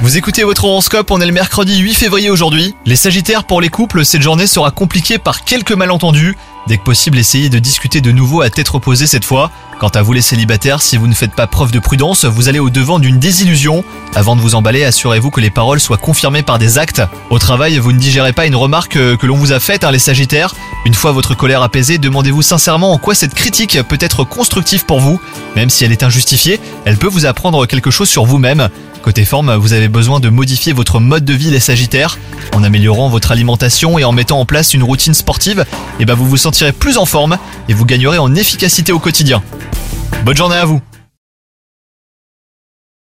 Vous écoutez votre horoscope, on est le mercredi 8 février aujourd'hui. Les Sagittaires, pour les couples, cette journée sera compliquée par quelques malentendus. Dès que possible, essayez de discuter de nouveau à tête reposée cette fois. Quant à vous les célibataires, si vous ne faites pas preuve de prudence, vous allez au devant d'une désillusion. Avant de vous emballer, assurez-vous que les paroles soient confirmées par des actes. Au travail, vous ne digérez pas une remarque euh, que l'on vous a faite, hein, les Sagittaires. Une fois votre colère apaisée, demandez-vous sincèrement en quoi cette critique peut être constructive pour vous. Même si elle est injustifiée, elle peut vous apprendre quelque chose sur vous-même. Côté forme, vous avez besoin de modifier votre mode de vie les Sagittaires. En améliorant votre alimentation et en mettant en place une routine sportive, et ben vous vous sentirez plus en forme et vous gagnerez en efficacité au quotidien. Bonne journée à vous